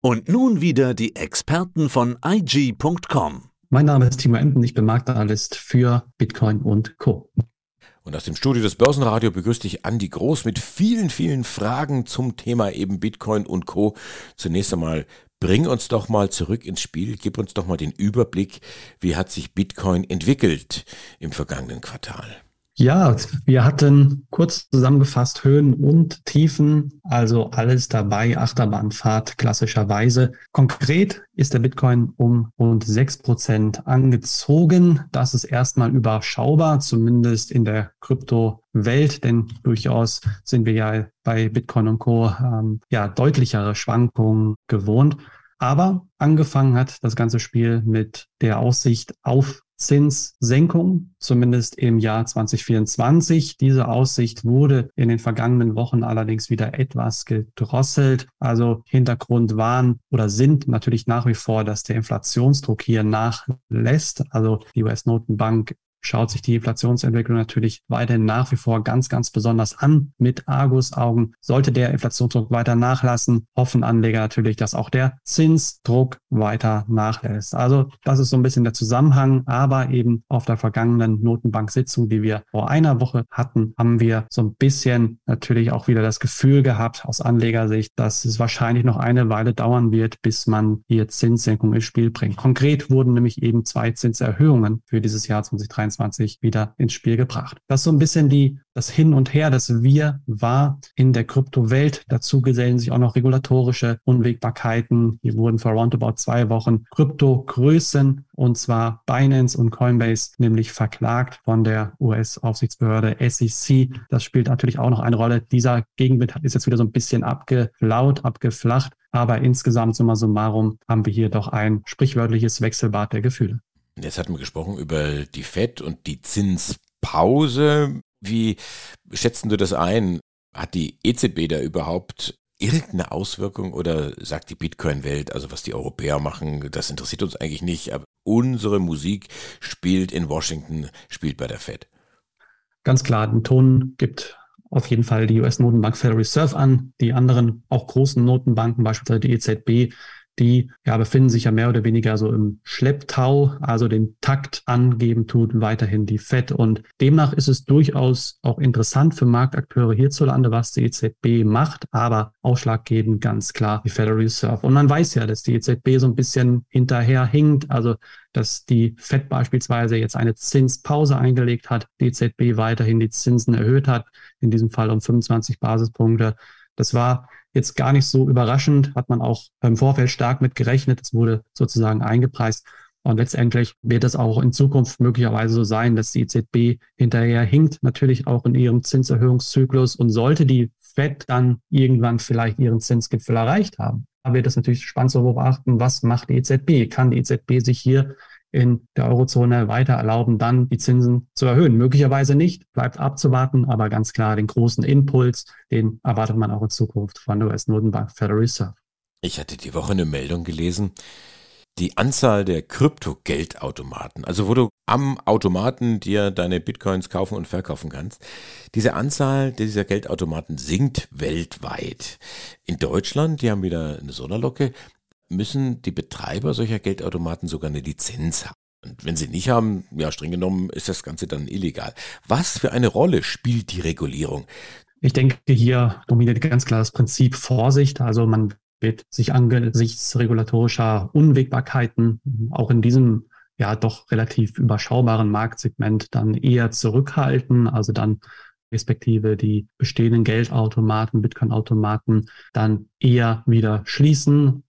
Und nun wieder die Experten von IG.com. Mein Name ist Timo Emden, ich bin Marktanalyst für Bitcoin und Co. Und aus dem Studio des Börsenradio begrüßt dich Andi Groß mit vielen, vielen Fragen zum Thema eben Bitcoin und Co. Zunächst einmal bring uns doch mal zurück ins Spiel, gib uns doch mal den Überblick, wie hat sich Bitcoin entwickelt im vergangenen Quartal. Ja, wir hatten kurz zusammengefasst Höhen und Tiefen, also alles dabei, Achterbahnfahrt klassischerweise. Konkret ist der Bitcoin um rund sechs Prozent angezogen. Das ist erstmal überschaubar, zumindest in der Kryptowelt, denn durchaus sind wir ja bei Bitcoin und Co. Ähm, ja deutlichere Schwankungen gewohnt. Aber angefangen hat das ganze Spiel mit der Aussicht auf Zinssenkung, zumindest im Jahr 2024. Diese Aussicht wurde in den vergangenen Wochen allerdings wieder etwas gedrosselt. Also Hintergrund waren oder sind natürlich nach wie vor, dass der Inflationsdruck hier nachlässt. Also die US-Notenbank schaut sich die Inflationsentwicklung natürlich weiterhin nach wie vor ganz, ganz besonders an mit Argusaugen. Sollte der Inflationsdruck weiter nachlassen, hoffen Anleger natürlich, dass auch der Zinsdruck weiter nachlässt. Also das ist so ein bisschen der Zusammenhang, aber eben auf der vergangenen Notenbank-Sitzung, die wir vor einer Woche hatten, haben wir so ein bisschen natürlich auch wieder das Gefühl gehabt aus Anlegersicht, dass es wahrscheinlich noch eine Weile dauern wird, bis man hier Zinssenkung ins Spiel bringt. Konkret wurden nämlich eben zwei Zinserhöhungen für dieses Jahr 2023 2023 wieder ins Spiel gebracht. Das ist so ein bisschen die, das Hin und Her, das Wir war in der Kryptowelt. Dazu gesellen sich auch noch regulatorische Unwägbarkeiten. Hier wurden vor roundabout zwei Wochen Kryptogrößen und zwar Binance und Coinbase nämlich verklagt von der US-Aufsichtsbehörde SEC. Das spielt natürlich auch noch eine Rolle. Dieser Gegenwind ist jetzt wieder so ein bisschen abgeflaut, abgeflacht. Aber insgesamt, summa summarum, haben wir hier doch ein sprichwörtliches Wechselbad der Gefühle. Jetzt hatten wir gesprochen über die FED und die Zinspause. Wie schätzen du das ein? Hat die EZB da überhaupt irgendeine Auswirkung oder sagt die Bitcoin-Welt, also was die Europäer machen, das interessiert uns eigentlich nicht, aber unsere Musik spielt in Washington, spielt bei der Fed? Ganz klar, den Ton gibt auf jeden Fall die US-Notenbank Federal Reserve an. Die anderen, auch großen Notenbanken, beispielsweise die EZB, die ja befinden sich ja mehr oder weniger so im Schlepptau, also den Takt angeben tut weiterhin die FED. Und demnach ist es durchaus auch interessant für Marktakteure hierzulande, was die EZB macht, aber ausschlaggebend ganz klar die Federal Reserve. Und man weiß ja, dass die EZB so ein bisschen hinterher hinkt, also dass die FED beispielsweise jetzt eine Zinspause eingelegt hat, die EZB weiterhin die Zinsen erhöht hat, in diesem Fall um 25 Basispunkte. Das war jetzt gar nicht so überraschend, hat man auch im Vorfeld stark mit gerechnet. Es wurde sozusagen eingepreist. Und letztendlich wird es auch in Zukunft möglicherweise so sein, dass die EZB hinterher hinkt, natürlich auch in ihrem Zinserhöhungszyklus. Und sollte die FED dann irgendwann vielleicht ihren Zinsgipfel erreicht haben, dann wird es natürlich spannend zu beobachten, was macht die EZB? Kann die EZB sich hier in der Eurozone weiter erlauben, dann die Zinsen zu erhöhen. Möglicherweise nicht, bleibt abzuwarten, aber ganz klar den großen Impuls, den erwartet man auch in Zukunft von der US-Notenbank Federal Reserve. Ich hatte die Woche eine Meldung gelesen, die Anzahl der Kryptogeldautomaten, also wo du am Automaten dir deine Bitcoins kaufen und verkaufen kannst, diese Anzahl dieser Geldautomaten sinkt weltweit. In Deutschland, die haben wieder eine Sonderlocke, müssen die Betreiber solcher Geldautomaten sogar eine Lizenz haben. Und wenn sie nicht haben, ja, streng genommen ist das Ganze dann illegal. Was für eine Rolle spielt die Regulierung? Ich denke, hier dominiert ganz klar das Prinzip Vorsicht. Also man wird sich angesichts regulatorischer Unwägbarkeiten auch in diesem ja doch relativ überschaubaren Marktsegment dann eher zurückhalten, also dann respektive die bestehenden Geldautomaten, Bitcoin-Automaten dann eher wieder schließen,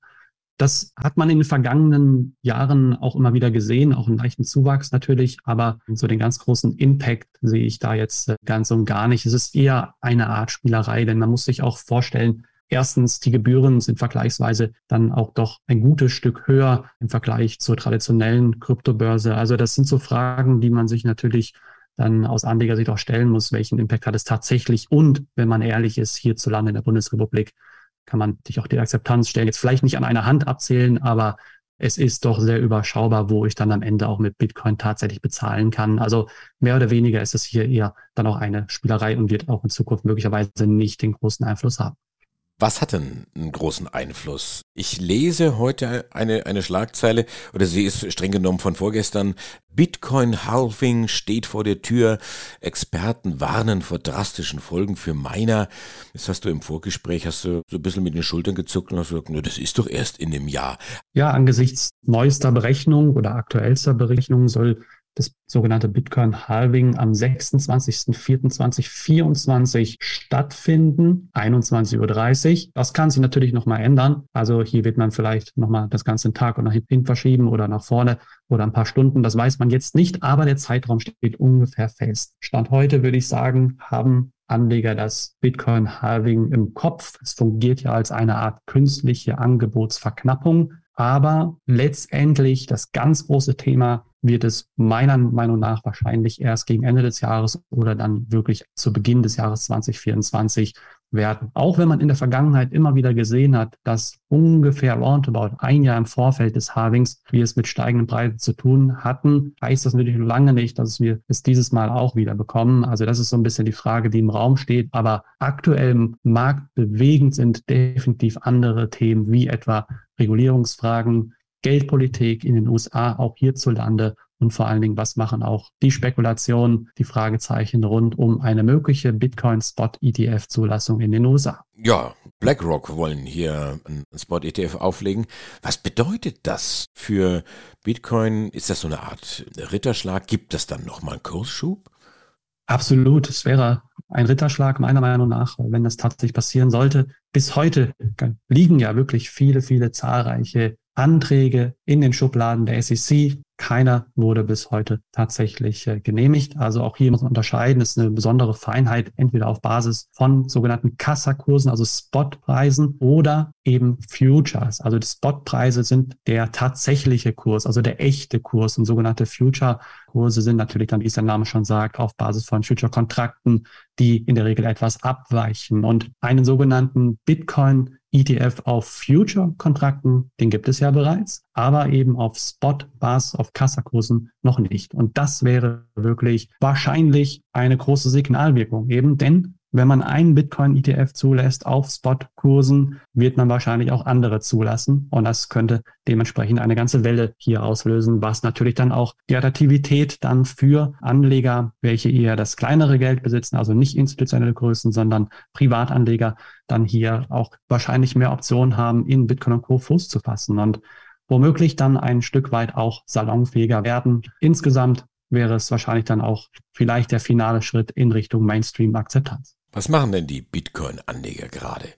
das hat man in den vergangenen Jahren auch immer wieder gesehen, auch einen leichten Zuwachs natürlich, aber so den ganz großen Impact sehe ich da jetzt äh, ganz und gar nicht. Es ist eher eine Art Spielerei, denn man muss sich auch vorstellen, Erstens, die Gebühren sind vergleichsweise dann auch doch ein gutes Stück höher im Vergleich zur traditionellen Kryptobörse. Also das sind so Fragen, die man sich natürlich dann aus Anlegersicht auch stellen muss. Welchen Impact hat es tatsächlich? Und wenn man ehrlich ist, hierzulande in der Bundesrepublik kann man sich auch die Akzeptanz stellen. Jetzt vielleicht nicht an einer Hand abzählen, aber es ist doch sehr überschaubar, wo ich dann am Ende auch mit Bitcoin tatsächlich bezahlen kann. Also mehr oder weniger ist es hier eher dann auch eine Spielerei und wird auch in Zukunft möglicherweise nicht den großen Einfluss haben. Was hat denn einen großen Einfluss? Ich lese heute eine, eine Schlagzeile, oder sie ist streng genommen von vorgestern. Bitcoin Halving steht vor der Tür. Experten warnen vor drastischen Folgen für Miner. Jetzt hast du im Vorgespräch, hast du so ein bisschen mit den Schultern gezuckt und hast gesagt, das ist doch erst in dem Jahr. Ja, angesichts neuester Berechnung oder aktuellster Berechnung soll das sogenannte Bitcoin Halving am 26.04.2024 stattfinden, 21.30 Uhr. Das kann sich natürlich nochmal ändern. Also hier wird man vielleicht nochmal das ganze Tag oder nach hinten verschieben oder nach vorne oder ein paar Stunden. Das weiß man jetzt nicht, aber der Zeitraum steht ungefähr fest. Stand heute würde ich sagen, haben Anleger das Bitcoin Halving im Kopf. Es fungiert ja als eine Art künstliche Angebotsverknappung. Aber letztendlich das ganz große Thema wird es meiner Meinung nach wahrscheinlich erst gegen Ende des Jahres oder dann wirklich zu Beginn des Jahres 2024 werden. Auch wenn man in der Vergangenheit immer wieder gesehen hat, dass ungefähr roundabout ein Jahr im Vorfeld des Halvings wir es mit steigenden Preisen zu tun hatten, heißt das natürlich lange nicht, dass wir es dieses Mal auch wieder bekommen. Also das ist so ein bisschen die Frage, die im Raum steht. Aber aktuell im Markt bewegend sind definitiv andere Themen wie etwa Regulierungsfragen, Geldpolitik in den USA, auch hierzulande und vor allen Dingen, was machen auch die Spekulationen, die Fragezeichen rund um eine mögliche Bitcoin-Spot-ETF-Zulassung in den USA. Ja, BlackRock wollen hier einen Spot-ETF auflegen. Was bedeutet das für Bitcoin? Ist das so eine Art Ritterschlag? Gibt es dann nochmal einen Kursschub? Absolut. Es wäre ein Ritterschlag meiner Meinung nach, wenn das tatsächlich passieren sollte. Bis heute liegen ja wirklich viele, viele zahlreiche Anträge in den Schubladen der SEC. Keiner wurde bis heute tatsächlich äh, genehmigt. Also auch hier muss man unterscheiden. Das ist eine besondere Feinheit, entweder auf Basis von sogenannten Kassakursen, also Spotpreisen oder eben Futures. Also die Spotpreise sind der tatsächliche Kurs, also der echte Kurs. Und sogenannte Future-Kurse sind natürlich dann, wie es der Name schon sagt, auf Basis von Future-Kontrakten, die in der Regel etwas abweichen. Und einen sogenannten Bitcoin ETF auf Future-Kontrakten, den gibt es ja bereits, aber eben auf Spot-Bars, auf Kassakursen noch nicht. Und das wäre wirklich wahrscheinlich eine große Signalwirkung eben, denn wenn man einen Bitcoin-ETF zulässt auf Spot-Kursen, wird man wahrscheinlich auch andere zulassen. Und das könnte dementsprechend eine ganze Welle hier auslösen, was natürlich dann auch die Attraktivität dann für Anleger, welche eher das kleinere Geld besitzen, also nicht institutionelle Größen, sondern Privatanleger, dann hier auch wahrscheinlich mehr Optionen haben, in Bitcoin und Co. Fuß zu fassen und womöglich dann ein Stück weit auch salonfähiger werden. Insgesamt wäre es wahrscheinlich dann auch vielleicht der finale Schritt in Richtung Mainstream-Akzeptanz. Was machen denn die Bitcoin-Anleger gerade?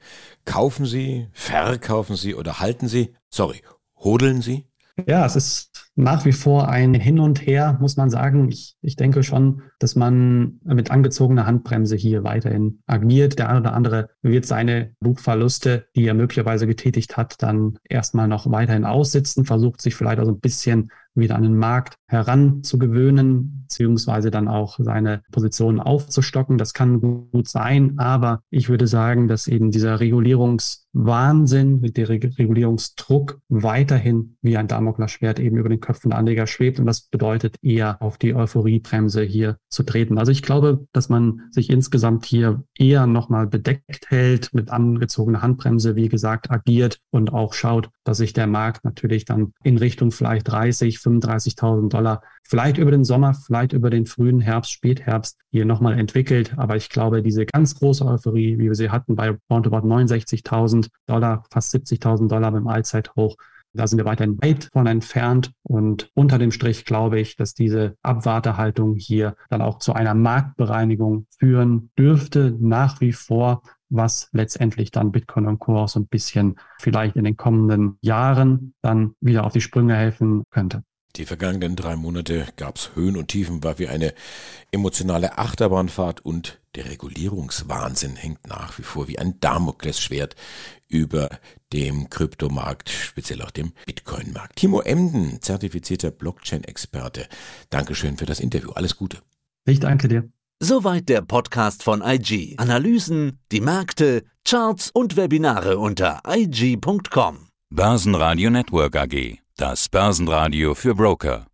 Kaufen sie, verkaufen sie oder halten sie? Sorry, hodeln sie? Ja, es ist nach wie vor ein Hin und Her, muss man sagen. Ich, ich denke schon, dass man mit angezogener Handbremse hier weiterhin agiert. Der eine oder andere wird seine Buchverluste, die er möglicherweise getätigt hat, dann erstmal noch weiterhin aussitzen, versucht sich vielleicht also ein bisschen wieder an den Markt heranzugewöhnen, beziehungsweise dann auch seine Positionen aufzustocken. Das kann gut sein, aber ich würde sagen, dass eben dieser Regulierungswahnsinn, der Regulierungsdruck weiterhin wie ein Damoklesschwert eben über den Köpfen Anleger schwebt und das bedeutet eher auf die Euphoriebremse hier zu treten. Also ich glaube, dass man sich insgesamt hier eher nochmal bedeckt hält, mit angezogener Handbremse, wie gesagt, agiert und auch schaut, dass sich der Markt natürlich dann in Richtung vielleicht 30, 35.000 Dollar vielleicht über den Sommer, vielleicht über den frühen Herbst, Spätherbst hier nochmal entwickelt. Aber ich glaube, diese ganz große Euphorie, wie wir sie hatten bei roundabout 69.000 Dollar, fast 70.000 Dollar beim Allzeithoch, da sind wir weiterhin weit von entfernt. Und unter dem Strich glaube ich, dass diese Abwartehaltung hier dann auch zu einer Marktbereinigung führen dürfte, nach wie vor, was letztendlich dann Bitcoin und Co. auch so ein bisschen vielleicht in den kommenden Jahren dann wieder auf die Sprünge helfen könnte. Die vergangenen drei Monate gab es Höhen und Tiefen, war wie eine emotionale Achterbahnfahrt und der Regulierungswahnsinn hängt nach wie vor wie ein Damoklesschwert über dem Kryptomarkt, speziell auch dem Bitcoin-Markt. Timo Emden, zertifizierter Blockchain-Experte. Dankeschön für das Interview. Alles Gute. Ich danke dir. Soweit der Podcast von IG. Analysen, die Märkte, Charts und Webinare unter IG.com. Börsenradio Network AG. Das Börsenradio für Broker.